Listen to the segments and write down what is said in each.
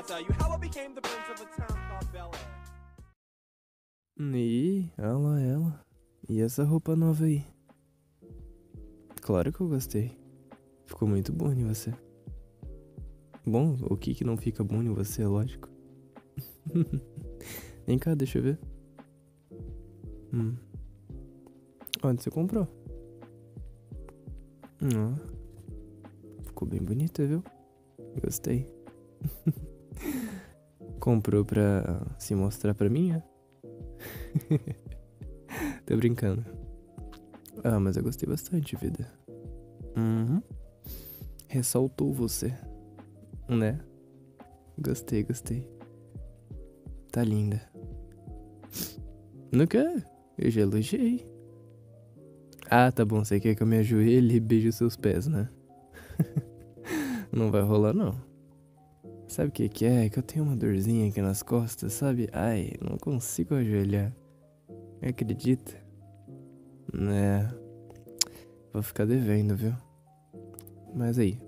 I'll tell you how I became the prince of a town called Bel Air. E ela, ela. E essa roupa nova aí? Claro que eu gostei. Ficou muito bom em você. Bom, o que que não fica bom em você, é lógico. Vem cá, deixa eu ver. Hum. Onde você comprou? Ah. Ficou bem bonita, viu? Gostei. Comprou pra se mostrar pra mim, é? Tô brincando. Ah, mas eu gostei bastante, vida. Uhum. Ressaltou você. Né? Gostei, gostei. Tá linda. Não quer? Eu já elogiei. Ah, tá bom. Você quer que eu me ajoelhe e beije os seus pés, né? não vai rolar, não. Sabe o que, que é? Que eu tenho uma dorzinha aqui nas costas, sabe? Ai, não consigo ajoelhar. Acredita? Né? Vou ficar devendo, viu? Mas aí,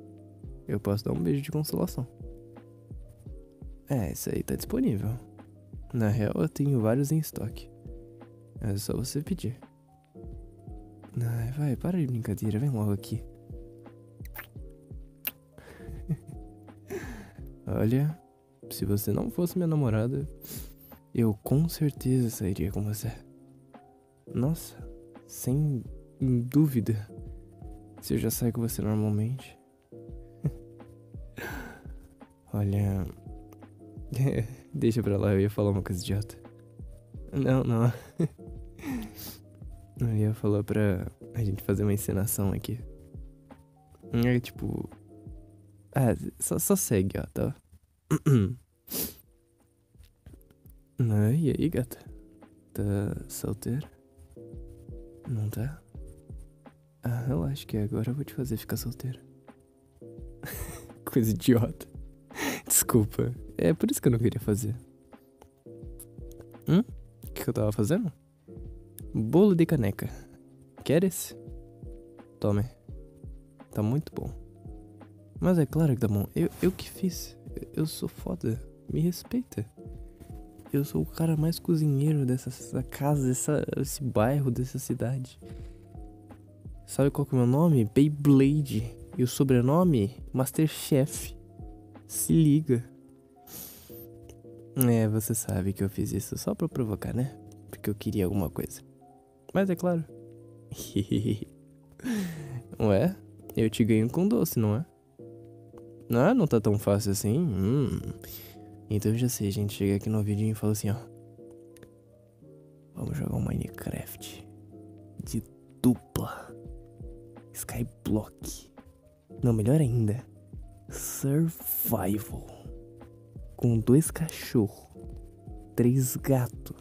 eu posso dar um beijo de consolação. É, isso aí tá disponível. Na real, eu tenho vários em estoque. É só você pedir. Ai, vai, para de brincadeira, vem logo aqui. Olha, se você não fosse minha namorada, eu com certeza sairia com você. Nossa, sem dúvida. Se eu já saio com você normalmente. Olha. Deixa pra lá, eu ia falar uma coisa idiota. Não, não. eu ia falar pra a gente fazer uma encenação aqui. É tipo. Ah, só, só segue, ó, tá? ah, e aí, gata? Tá solteira? Não tá? Ah, relaxa que agora eu vou te fazer ficar solteira. Coisa idiota. Desculpa. É por isso que eu não queria fazer. Hum? O que, que eu tava fazendo? Bolo de caneca. Queres? Tome. Tá muito bom. Mas é claro que tá bom. Eu, eu que fiz. Eu, sou foda. Me respeita. Eu sou o cara mais cozinheiro dessa, dessa casa, dessa, desse bairro, dessa cidade. Sabe qual que é o meu nome? Beyblade. E o sobrenome? Masterchef. Se liga. É, você sabe que eu fiz isso só pra provocar, né? Porque eu queria alguma coisa. Mas é claro. Ué, eu te ganho com doce, não é? Ah, não tá tão fácil assim? Hum. Então eu já sei, a gente chega aqui no vídeo e fala assim, ó. Vamos jogar um Minecraft. De dupla. Skyblock. Não, melhor ainda. Survival. Com dois cachorros. Três gatos.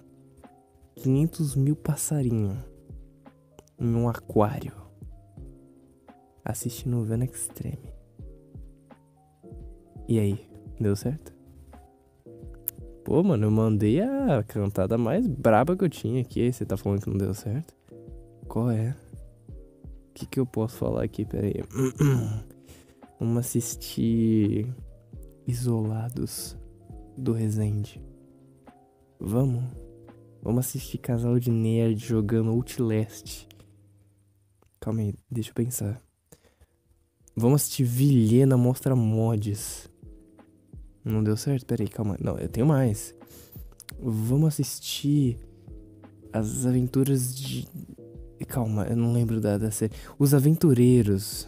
500 mil passarinhos. Em um aquário. Assistindo Venom Extreme. E aí, deu certo? Pô, mano, eu mandei a cantada mais braba que eu tinha aqui. Aí você tá falando que não deu certo? Qual é? O que, que eu posso falar aqui? Pera aí. Vamos assistir Isolados do Resende. Vamos? Vamos assistir Casal de Nerd jogando Outlast. Calma aí, deixa eu pensar. Vamos assistir Vilhena Mostra Mods. Não deu certo? Pera aí, calma. Não, eu tenho mais. Vamos assistir As Aventuras de. Calma, eu não lembro da, da série. Os Aventureiros.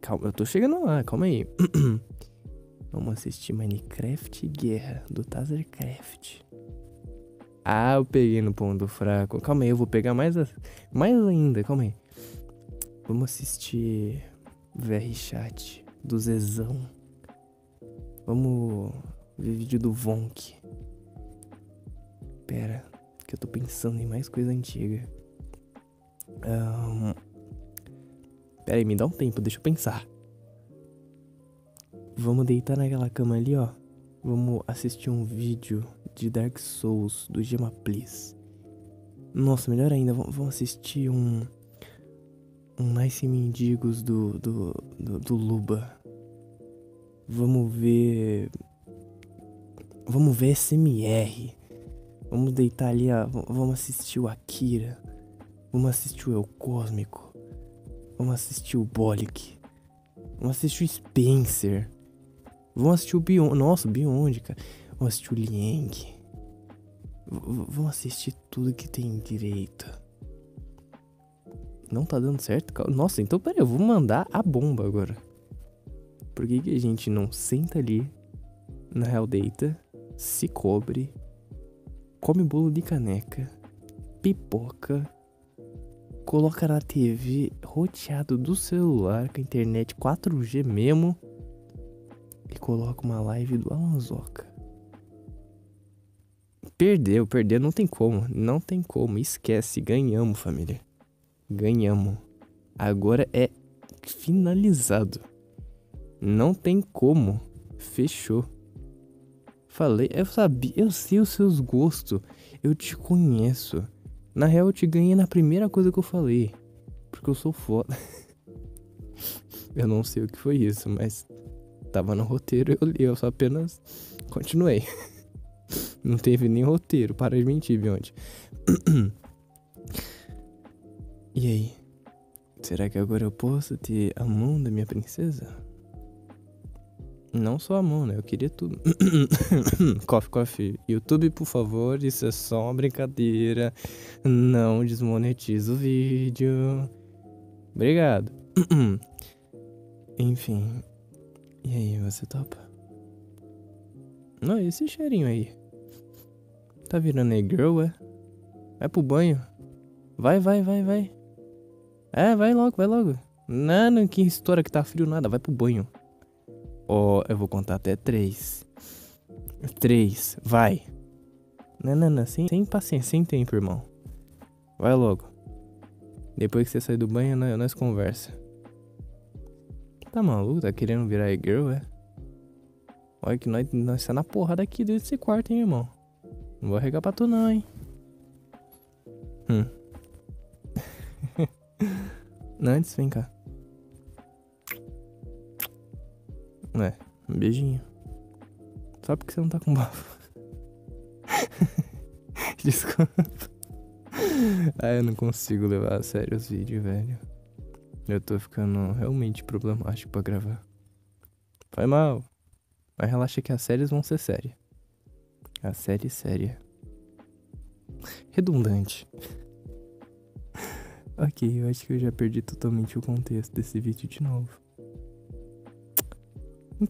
Calma, eu tô chegando lá, calma aí. Vamos assistir Minecraft Guerra, do Tazercraft. Ah, eu peguei no ponto fraco. Calma aí, eu vou pegar mais, mais ainda, calma aí. Vamos assistir VR Chat do Zezão. Vamos ver vídeo do Vonk. Pera, que eu tô pensando em mais coisa antiga. Um, Pera aí, me dá um tempo, deixa eu pensar. Vamos deitar naquela cama ali, ó. Vamos assistir um vídeo de Dark Souls do Gema Please. Nossa, melhor ainda, vamos assistir um. Um Nice Mendigos do, do, do, do Luba. Vamos ver. Vamos ver SMR. Vamos deitar ali. Vamos assistir o Akira. Vamos assistir o El Cósmico. Vamos assistir o Bollock. Vamos assistir o Spencer. Vamos assistir o Beyond. Nossa, Beyond, cara. Vamos assistir o Liang. Vamos assistir tudo que tem direito. Não tá dando certo? Nossa, então peraí, eu vou mandar a bomba agora. Por que, que a gente não senta ali na Real Data, se cobre, come bolo de caneca, pipoca, coloca na TV roteado do celular com a internet 4G mesmo e coloca uma live do Alanzoca. Perdeu, perdeu, não tem como, não tem como, esquece, ganhamos família. Ganhamos. Agora é finalizado. Não tem como. Fechou. Falei, eu sabia, eu sei os seus gostos. Eu te conheço. Na real, eu te ganhei na primeira coisa que eu falei. Porque eu sou foda. eu não sei o que foi isso, mas tava no roteiro eu li, eu só apenas continuei. não teve nem roteiro, para de mentir, Bionde. e aí? Será que agora eu posso ter a mão da minha princesa? Não só a mão, né? Eu queria tudo. coffee, coffee. YouTube, por favor, isso é só uma brincadeira. Não desmonetiza o vídeo. Obrigado. Enfim. E aí, você topa? Não, esse cheirinho aí. Tá virando aí girl, é? Vai pro banho. Vai, vai, vai, vai. É, vai logo, vai logo. Não, não, que história que tá frio nada. Vai pro banho. Ó, eu vou contar até três. Três, vai. Não, sem, sem paciência, sem tempo, irmão. Vai logo. Depois que você sair do banho, nós, nós conversa. Tá maluco? Tá querendo virar girl, é? Olha que nós, nós tá na porrada aqui desse quarto, hein, irmão. Não vou arregar pra tu não, hein. Hum. Antes, vem cá. É, um beijinho. Só porque você não tá com bafo. Desculpa. Ah, eu não consigo levar a sério os vídeos, velho. Eu tô ficando realmente problemático pra gravar. Foi mal. Mas relaxa que as séries vão ser sérias. A série séria. Redundante. ok, eu acho que eu já perdi totalmente o contexto desse vídeo de novo.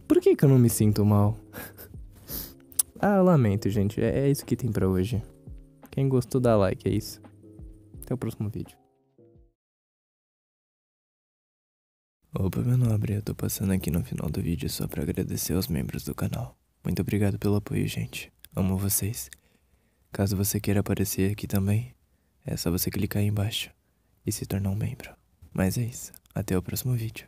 Por que, que eu não me sinto mal? ah, lamento, gente. É, é isso que tem para hoje. Quem gostou, dá like, é isso. Até o próximo vídeo. Opa, meu nobre, eu tô passando aqui no final do vídeo só pra agradecer aos membros do canal. Muito obrigado pelo apoio, gente. Amo vocês. Caso você queira aparecer aqui também, é só você clicar aí embaixo e se tornar um membro. Mas é isso. Até o próximo vídeo.